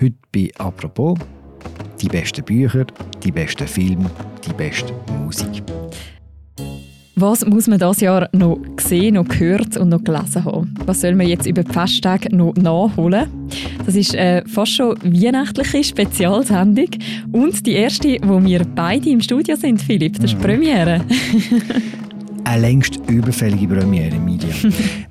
Heute bei «Apropos» die besten Bücher, die besten Filme, die beste Musik. Was muss man das Jahr noch gesehen, noch gehört und noch gelesen haben? Was soll man jetzt über die Festtage noch nachholen? Das ist äh, fast schon weihnachtliche Spezialsendung und die erste, wo wir beide im Studio sind, Philipp. Das ist die Premiere. Eine längst überfällige Premiere, Media.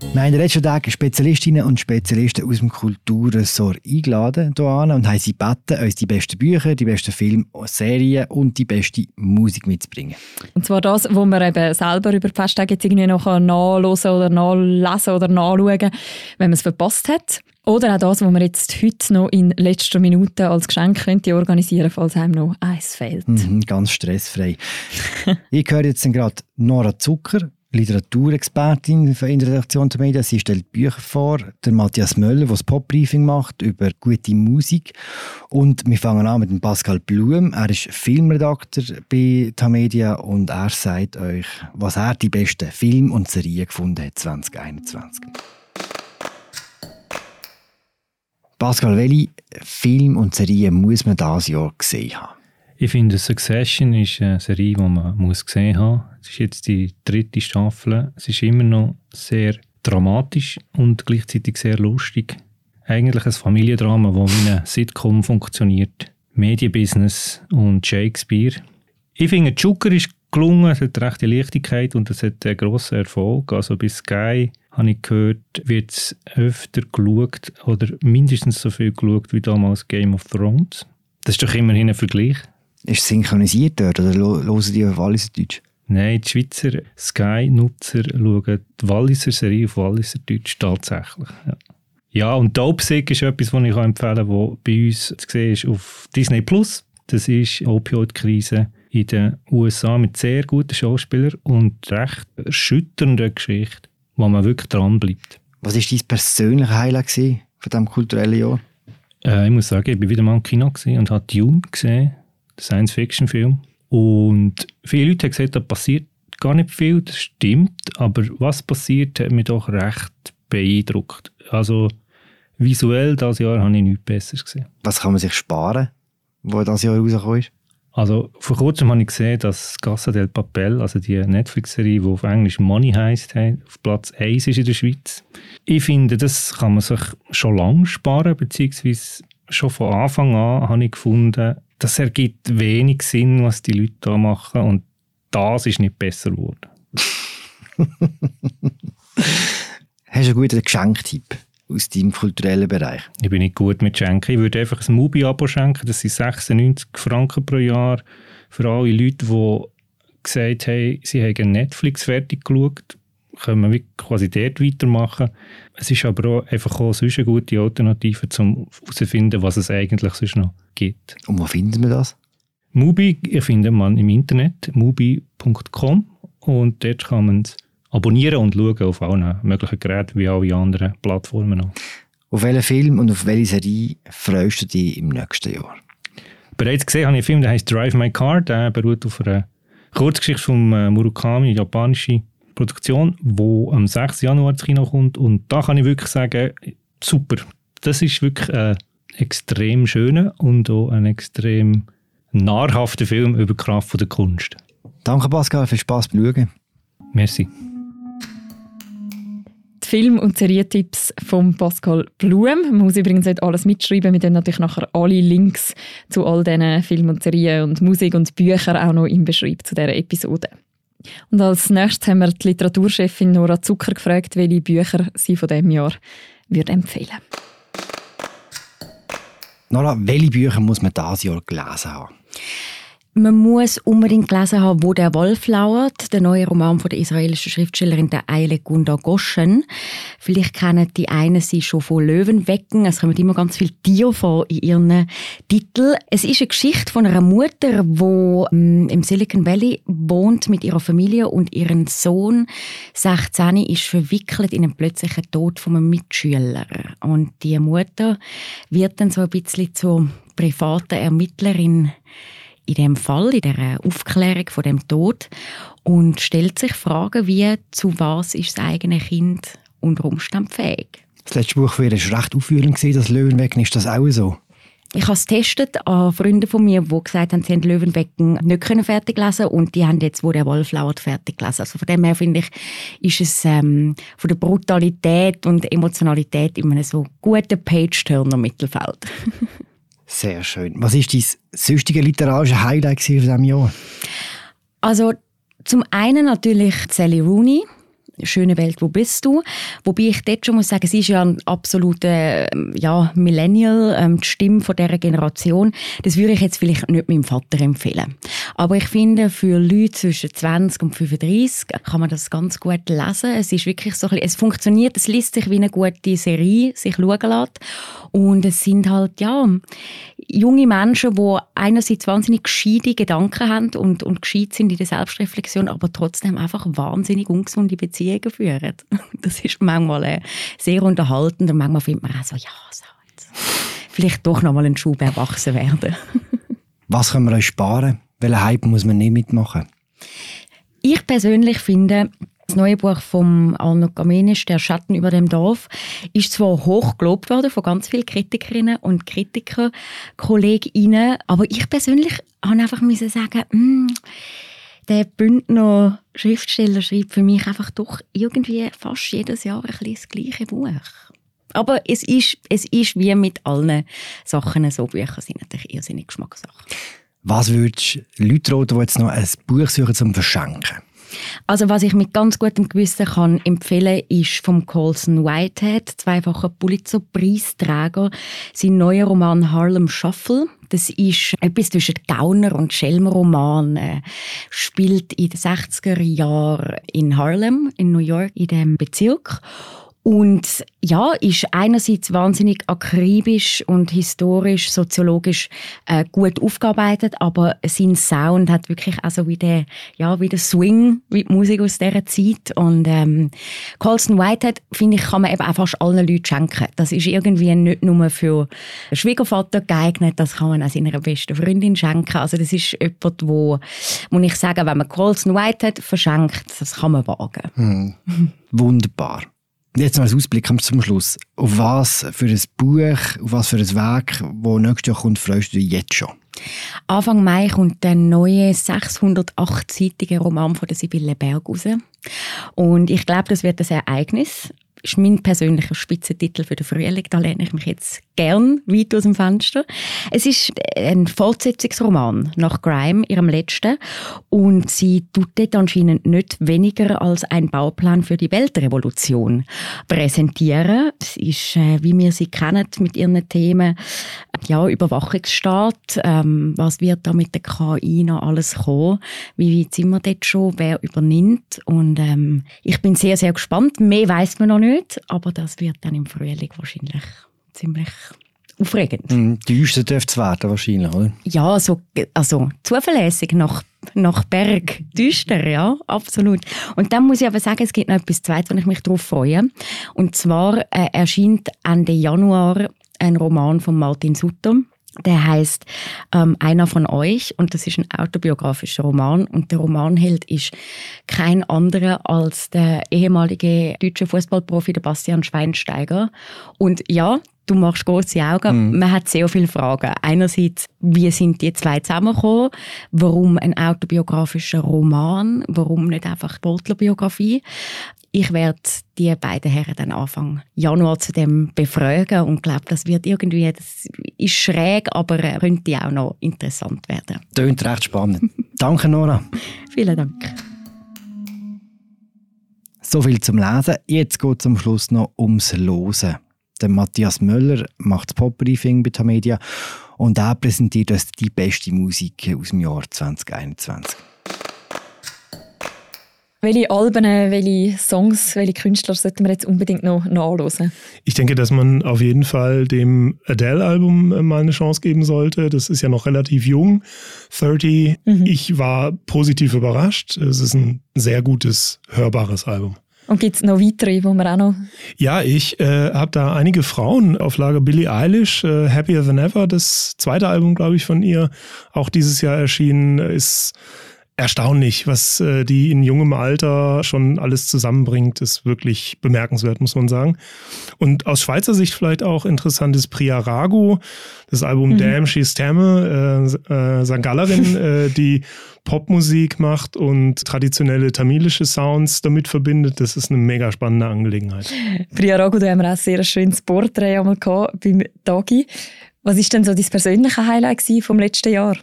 Wir haben in den letzten Tagen Spezialistinnen und Spezialisten aus dem Kulturressort eingeladen hier und haben sie gebeten, uns die besten Bücher, die besten Filme, Serien und die beste Musik mitzubringen. Und zwar das, was man eben selber über die Festtage jetzt irgendwie noch nachlesen oder nachlesen oder nachschauen wenn man es verpasst hat. Oder auch das, was man jetzt heute noch in letzter Minute als Geschenk könnte organisieren falls einem noch eins fehlt. Mhm, ganz stressfrei. ich höre jetzt gerade Nora Zucker Literaturexpertin in der Redaktion der Medien. Sie stellt Bücher vor. Der Matthias Möller, der das Pop-Briefing macht über gute Musik. Und wir fangen an mit dem Pascal Blum. Er ist Filmredakteur bei Tamedia und er sagt euch, was er die besten Filme und Serien gefunden hat 2021. Pascal, welche Film und Serien muss man dieses Jahr gesehen haben? Ich finde, Succession ist eine Serie, die man muss gesehen haben muss. Es ist jetzt die dritte Staffel. Es ist immer noch sehr dramatisch und gleichzeitig sehr lustig. Eigentlich ein Familiendrama, das wie eine Sitcom funktioniert. Medienbusiness und Shakespeare. Ich finde, Joker ist gelungen, es hat rechte Leichtigkeit und es hat einen grossen Erfolg. Also bei Sky habe ich gehört, wird es öfter geschaut oder mindestens so viel geschaut wie damals Game of Thrones. Das ist doch immerhin ein Vergleich. Ist es synchronisiert dort oder hören die auf Walliser Deutsch? Nein, die Schweizer Sky-Nutzer schauen die Walliser Serie auf Walliser Deutsch tatsächlich. Ja, ja und Dopesick ist etwas, was ich empfehlen kann, das bei uns zu sehen ist auf Disney+. Plus. Das ist Opioid-Krise in den USA mit sehr guten Schauspielern und recht erschütternder Geschichte, wo man wirklich dranbleibt. Was war dein persönliches Highlight von diesem kulturellen Jahr? Äh, ich muss sagen, ich war wieder mal im Kino und habe Dune gesehen Science-Fiction-Film. Und viele Leute haben gesagt, da passiert gar nicht viel, das stimmt, aber was passiert, hat mich doch recht beeindruckt. Also visuell dieses Jahr habe ich nichts Besseres gesehen. Was kann man sich sparen, wo das Jahr rausgekommen ist? Also vor kurzem habe ich gesehen, dass Casa del Papel, also die Netflix-Serie, die auf Englisch Money heisst, auf Platz 1 ist in der Schweiz. Ich finde, das kann man sich schon lange sparen, beziehungsweise schon von Anfang an habe ich gefunden, das ergibt wenig Sinn, was die Leute da machen und das ist nicht besser geworden. Hast du einen guten Geschenktipp aus deinem kulturellen Bereich? Ich bin nicht gut mit Schenken. Ich würde einfach ein Mubi-Abo schenken. Das sind 96 Franken pro Jahr für alle Leute, die gesagt haben, sie haben Netflix fertig geschaut können wir quasi dort weitermachen. Es ist aber auch einfach auch sonst eine gute Alternative, um herauszufinden, was es eigentlich sonst noch gibt. Und wo findet man das? Mubi findet man im Internet, mubi.com und dort kann man es abonnieren und schauen auf allen möglichen Geräten wie alle anderen Plattformen auch. Auf welchen Film und auf welche Serie freust du dich im nächsten Jahr? Bereits gesehen habe ich einen Film, der heißt Drive My Car. Der beruht auf einer Kurzgeschichte von äh, Murakami, japanische Produktion, die am 6. Januar ins Kino kommt. Und da kann ich wirklich sagen, super. Das ist wirklich ein extrem schöner und auch ein extrem nahrhafter Film über die Kraft der Kunst. Danke Pascal, viel Spaß beim Schauen. Merci. Die Film- und Serientipps von Pascal Blum. Man muss übrigens nicht alles mitschreiben. Wir dann natürlich nachher alle Links zu all diesen Filmen und Serien und Musik und Büchern auch noch im Beschreib zu dieser Episode. Und als nächstes haben wir die Literaturchefin Nora Zucker gefragt, welche Bücher sie von diesem Jahr würde empfehlen Nora, welche Bücher muss man dieses Jahr gelesen haben? Man muss unbedingt gelesen haben, wo der Wolf lauert, der neue Roman von der israelischen Schriftstellerin der Eile Gunda Goschen. Vielleicht kennen die einen sie schon von Löwenwecken. Es kommen immer ganz viele Tiere vor in ihren Titeln. Es ist eine Geschichte von einer Mutter, die ähm, im Silicon Valley wohnt mit ihrer Familie und ihren Sohn 16 ist verwickelt in einen plötzlichen Tod von einem Mitschüler. Und die Mutter wird dann so ein bisschen zur privaten Ermittlerin in dem Fall, in der Aufklärung von dem Tod und stellt sich Fragen wie, zu was ist das eigene Kind unter Umständen fähig? Das letzte Buch war recht aufführend, das Löwenwecken. Ist das auch so? Ich habe es getestet an Freunde von mir, die gesagt haben, sie haben Löwenwecken nicht können fertig lesen und die haben jetzt, wo der Wolf lauert, fertig gelesen. Also von dem her finde ich, ist es ähm, von der Brutalität und Emotionalität einem so guten Page-Turner Mittelfeld. Sehr schön. Was ist dein süchtige literarische Highlight von diesem Jahr? Also zum einen natürlich Sally Rooney «Schöne Welt, wo bist du?» Wobei ich dort schon muss sagen, sie ist ja ein absoluter ja, Millennial, ähm, die Stimme von dieser Generation. Das würde ich jetzt vielleicht nicht meinem Vater empfehlen. Aber ich finde, für Leute zwischen 20 und 35 kann man das ganz gut lesen. Es ist wirklich so, es funktioniert, es liest sich wie eine gute Serie, sich schauen lässt. Und es sind halt, ja, junge Menschen, die einerseits wahnsinnig gescheite Gedanken haben und, und gescheit sind in der Selbstreflexion, aber trotzdem einfach wahnsinnig ungesunde Beziehungen führen. Das ist manchmal äh, sehr unterhaltend und manchmal findet man auch so, ja, so jetzt. Vielleicht doch noch mal einen Schub erwachsen werden. Was können wir euch sparen? Welchen Hype muss man nicht mitmachen? Ich persönlich finde, das neue Buch von Arno Kamenisch, «Der Schatten über dem Dorf», ist zwar hoch gelobt worden von ganz vielen Kritikerinnen und Kritikern, KollegInnen, aber ich persönlich habe einfach sagen, mm, der Bündner Schriftsteller schreibt für mich einfach doch irgendwie fast jedes Jahr ein das gleiche Buch. Aber es ist, es ist wie mit allen Sachen so, Bücher sind natürlich irrsinnig Geschmackssache. Was würdest du Leute raten, die jetzt noch ein Buch suchen zum Verschenken? Also was ich mit ganz gutem Gewissen kann empfehlen, ist vom Colson Whitehead, zweifacher Pulitzer-Preisträger, sein neuer Roman Harlem Shuffle. Das ist etwas zwischen Gauner und Schelmer-Roman. Äh, spielt in den 60er Jahren in Harlem, in New York, in dem Bezirk. Und ja, ist einerseits wahnsinnig akribisch und historisch, soziologisch äh, gut aufgearbeitet, aber sein Sound hat wirklich also wie der, ja, wie der Swing, wie die Musik aus dieser Zeit. Und ähm, Colson Whitehead, finde ich, kann man eben auch fast allen Leuten schenken. Das ist irgendwie nicht nur für Schwiegervater geeignet, das kann man auch seiner besten Freundin schenken. Also das ist jemand, wo, wo ich sage, wenn man Colson Whitehead verschenkt, das kann man wagen. Hm. Wunderbar. Jetzt noch ein Ausblick zum Schluss. Auf was für ein Buch, auf was für ein Werk, das nächstes Jahr kommt, freust du dich jetzt schon? Anfang Mai kommt der neue 608-seitige Roman von der Sibylle Berg raus. Und ich glaube, das wird ein Ereignis ist mein persönlicher Spitzentitel für den Frühling. Da lehne ich mich jetzt gern weit aus dem Fenster. Es ist ein Fortsetzungsroman nach Grime, ihrem letzten. Und sie tut dort anscheinend nicht weniger als ein Bauplan für die Weltrevolution präsentieren. Es ist, äh, wie wir sie kennen, mit ihren Themen, ja, Überwachungsstaat. Ähm, was wird da mit der KI noch alles kommen? Wie weit sind wir dort schon? Wer übernimmt? Und ähm, ich bin sehr, sehr gespannt. Mehr weiß man noch nicht aber das wird dann im Frühling wahrscheinlich ziemlich aufregend. Düster dürfte es werden wahrscheinlich, oder? Ja, so, also zuverlässig nach, nach Berg. Düster, ja, absolut. Und dann muss ich aber sagen, es gibt noch etwas Zweites, wo ich mich darauf freue. Und zwar äh, erscheint Ende Januar ein Roman von Martin Sutter der heißt ähm, Einer von euch und das ist ein autobiografischer Roman und der Romanheld ist kein anderer als der ehemalige deutsche Fußballprofi der Bastian Schweinsteiger. Und ja, du machst große Augen. Mhm. Man hat sehr viele Fragen. Einerseits, wie sind die zwei zusammengekommen? Warum ein autobiografischer Roman? Warum nicht einfach Sportlerbiografie? Ich werde die beiden Herren dann Anfang Januar zu dem befragen und glaube, das wird irgendwie, das ist schräg, aber könnte auch noch interessant werden. Tönt recht spannend. Danke, Nora. Vielen Dank. So viel zum Lesen. Jetzt geht es am Schluss noch ums Losen. Der Matthias Möller macht das Pop-Briefing bei Tamedia und er präsentiert uns die beste Musik aus dem Jahr 2021. Welche Alben, welche Songs, welche Künstler sollten wir jetzt unbedingt noch nachhören? Ich denke, dass man auf jeden Fall dem Adele-Album äh, mal eine Chance geben sollte. Das ist ja noch relativ jung, 30. Mhm. Ich war positiv überrascht. Es ist ein sehr gutes, hörbares Album. Und gibt es noch weitere, wo wir auch noch... Ja, ich äh, habe da einige Frauen auf Lager. Billie Eilish, äh, Happier Than Ever, das zweite Album, glaube ich, von ihr, auch dieses Jahr erschienen, ist erstaunlich, was äh, die in jungem Alter schon alles zusammenbringt, ist wirklich bemerkenswert, muss man sagen. Und aus Schweizer Sicht vielleicht auch interessant ist Priya Ragu, das Album mhm. Damn She's Tamme, äh, äh, Sangalerin, äh, die Popmusik macht und traditionelle tamilische Sounds damit verbindet. Das ist eine mega spannende Angelegenheit. Priya Ragu, da haben wir auch sehr ein schönes Porträt einmal beim Dagi. Was ist denn so dein persönliche Highlight vom letzten Jahr?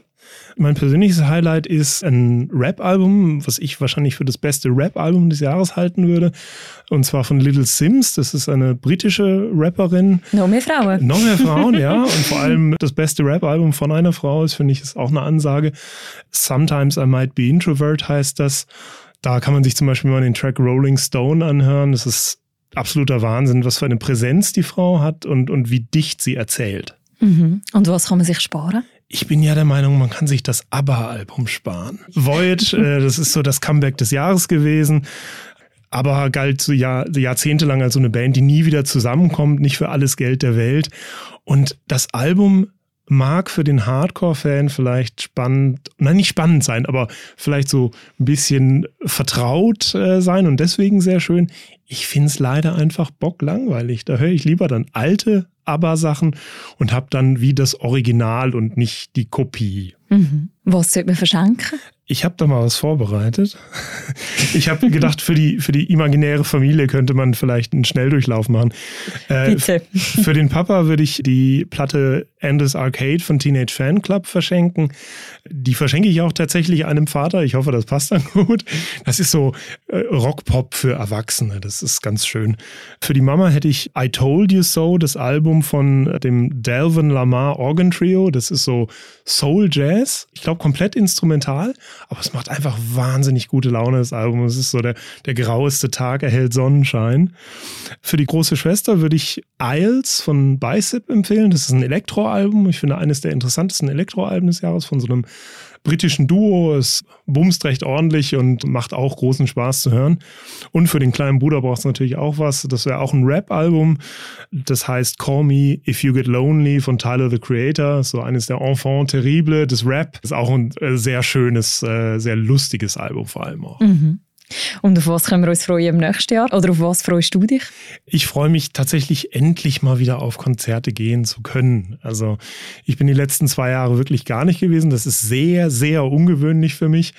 Mein persönliches Highlight ist ein Rap-Album, was ich wahrscheinlich für das beste Rap-Album des Jahres halten würde. Und zwar von Little Sims. Das ist eine britische Rapperin. Noch mehr Frauen. Noch mehr Frauen, ja. Und vor allem das beste Rap-Album von einer Frau ist, finde ich, ist auch eine Ansage. Sometimes I Might Be Introvert heißt das. Da kann man sich zum Beispiel mal den Track Rolling Stone anhören. Das ist absoluter Wahnsinn, was für eine Präsenz die Frau hat und, und wie dicht sie erzählt. Mhm. Und was kann man sich sparen? Ich bin ja der Meinung, man kann sich das ABBA-Album sparen. Void, äh, das ist so das Comeback des Jahres gewesen. Aber galt so Jahr, jahrzehntelang als so eine Band, die nie wieder zusammenkommt, nicht für alles Geld der Welt. Und das Album mag für den Hardcore-Fan vielleicht spannend, nein, nicht spannend sein, aber vielleicht so ein bisschen vertraut äh, sein und deswegen sehr schön. Ich finde es leider einfach bocklangweilig. Da höre ich lieber dann alte ABBA-Sachen und habe dann wie das Original und nicht die Kopie. Mhm. Was sollte man verschenken? Ich habe da mal was vorbereitet. Ich habe gedacht, für die, für die imaginäre Familie könnte man vielleicht einen Schnelldurchlauf machen. Äh, Bitte. Für den Papa würde ich die Platte Endless Arcade von Teenage Fan Club verschenken. Die verschenke ich auch tatsächlich einem Vater. Ich hoffe, das passt dann gut. Das ist so äh, Rockpop für Erwachsene. Das ist ganz schön. Für die Mama hätte ich I Told You So, das Album von dem Delvin Lamar Organ Trio. Das ist so Soul Jazz. Ich glaube, komplett instrumental. Aber es macht einfach wahnsinnig gute Laune, das Album. Es ist so der, der graueste Tag erhält Sonnenschein. Für die große Schwester würde ich Isles von Bicep empfehlen. Das ist ein Elektroalbum. Ich finde eines der interessantesten Elektroalben des Jahres von so einem britischen Duo. Es bumst recht ordentlich und macht auch großen Spaß zu hören. Und für den kleinen Bruder braucht es natürlich auch was. Das wäre auch ein Rap-Album. Das heißt Call Me If You Get Lonely von Tyler the Creator. So eines der Enfants terrible des Rap. Ist auch ein äh, sehr schönes, äh, sehr lustiges Album vor allem auch. Mhm. Und auf was können wir uns freuen im nächsten Jahr? Oder auf was freust du dich? Ich freue mich tatsächlich endlich mal wieder auf Konzerte gehen zu können. Also ich bin die letzten zwei Jahre wirklich gar nicht gewesen. Das ist sehr, sehr ungewöhnlich für mich.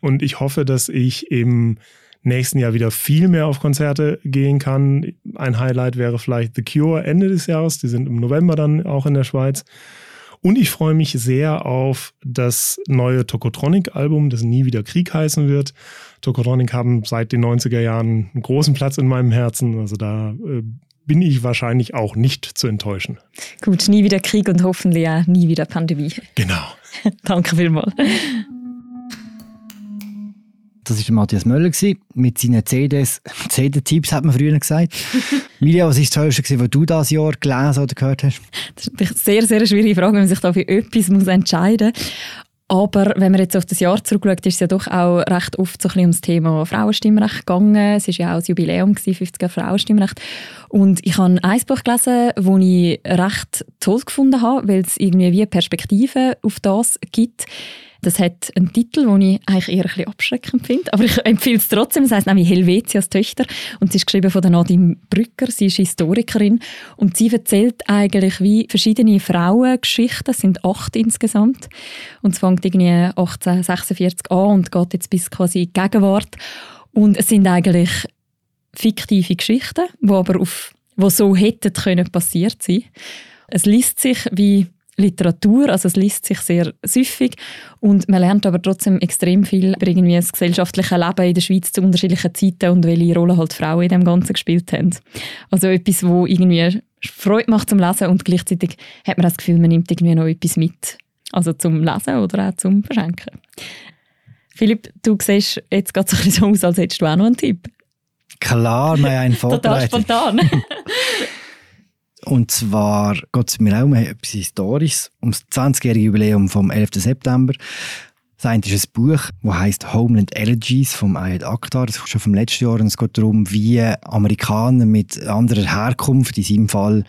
Und ich hoffe, dass ich im nächsten Jahr wieder viel mehr auf Konzerte gehen kann. Ein Highlight wäre vielleicht The Cure Ende des Jahres. Die sind im November dann auch in der Schweiz. Und ich freue mich sehr auf das neue Tokotronic-Album, das nie wieder Krieg heißen wird. Tokotronic haben seit den 90er Jahren einen großen Platz in meinem Herzen. Also da äh, bin ich wahrscheinlich auch nicht zu enttäuschen. Gut, nie wieder Krieg und hoffentlich auch nie wieder Pandemie. Genau. Danke vielmals. Das war Matthias Möller mit seinen CDs. CD-Tipps hat man früher gesagt. Mirja, was war das Tollste, was du dieses Jahr gelesen oder gehört hast? Das ist eine sehr, sehr schwierige Frage, wenn man sich da für etwas muss entscheiden muss. Aber wenn man jetzt auf das Jahr zurückschaut, ist es ja doch auch recht oft so ein bisschen um das Thema Frauenstimmrecht gegangen. Es war ja auch das Jubiläum, 50er Frauenstimmrecht. Und ich habe ein Buch gelesen, das ich recht toll gefunden habe, weil es irgendwie wie Perspektive auf das gibt. Das hat einen Titel, den ich eigentlich eher ein bisschen abschreckend finde, aber ich empfehle es trotzdem. Es heisst nämlich Helvetias Töchter und sie ist geschrieben von Nadine Brücker. Sie ist Historikerin und sie erzählt eigentlich wie verschiedene Frauengeschichten. Es sind acht insgesamt und es fängt irgendwie 1846 an und geht jetzt bis quasi in die Gegenwart. Und es sind eigentlich fiktive Geschichten, die aber auf, wo so hätten können passiert sein. Es liest sich wie Literatur, also es liest sich sehr süffig und man lernt aber trotzdem extrem viel über irgendwie das gesellschaftliche Leben in der Schweiz zu unterschiedlichen Zeiten und welche Rolle halt Frauen in dem Ganzen gespielt haben. Also etwas, wo irgendwie Freude macht zum Lesen und gleichzeitig hat man das Gefühl, man nimmt irgendwie noch etwas mit. Also zum Lesen oder auch zum Verschenken. Philipp, du siehst jetzt gerade so aus, als hättest du auch noch einen Tipp. Klar, haben einen Total spontan. Und zwar geht es mir auch um etwas Historisches, um das 20-jährige Jubiläum vom 11. September. Das eine ist ein Buch, das heißt Homeland Elegies vom Ayed Akhtar. Das ist schon vom letzten Jahr und es geht darum, wie Amerikaner mit anderer Herkunft, in seinem Fall,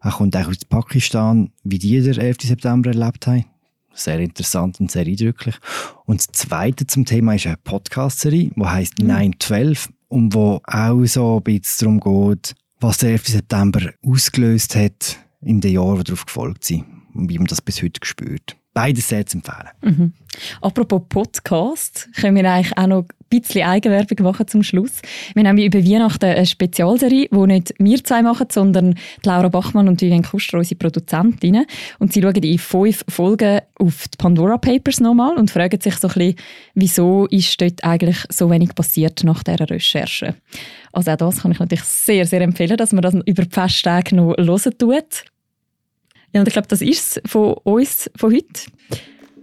er kommt auch aus Pakistan, wie die den 11. September erlebt haben. sehr interessant und sehr eindrücklich. Und das Zweite zum Thema ist eine Podcast-Serie, die heisst mhm. 912 und wo auch so ein bisschen darum geht, was der 11. September ausgelöst hat in den Jahren, die darauf gefolgt sind und wie man das bis heute spürt. Beides sehr zu empfehlen. Mhm. Apropos Podcast, können wir eigentlich auch noch ein bisschen Eigenwerbung machen zum Schluss. Wir haben über Weihnachten eine Spezialserie, die nicht wir zwei machen, sondern Laura Bachmann und Vivian Kuster, unsere Produzentinnen. Und sie schauen in fünf Folgen auf die Pandora Papers nochmal und fragen sich so ein bisschen, wieso ist dort eigentlich so wenig passiert nach dieser Recherche. Also auch das kann ich natürlich sehr, sehr empfehlen, dass man das über die Festtage noch hören tut. Ja, und ich glaube, das ist es von uns von heute.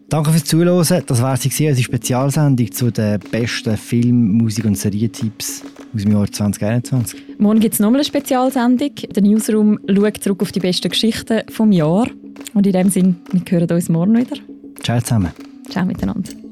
Danke fürs Zuhören. Das war sie, unsere Spezialsendung zu den besten Film-, Musik- und Serientipps aus dem Jahr 2021. Morgen gibt es nochmal eine Spezialsendung. Der Newsroom schaut zurück auf die besten Geschichten vom Jahr. Und in dem Sinne, wir hören uns morgen wieder. Ciao zusammen. Ciao miteinander.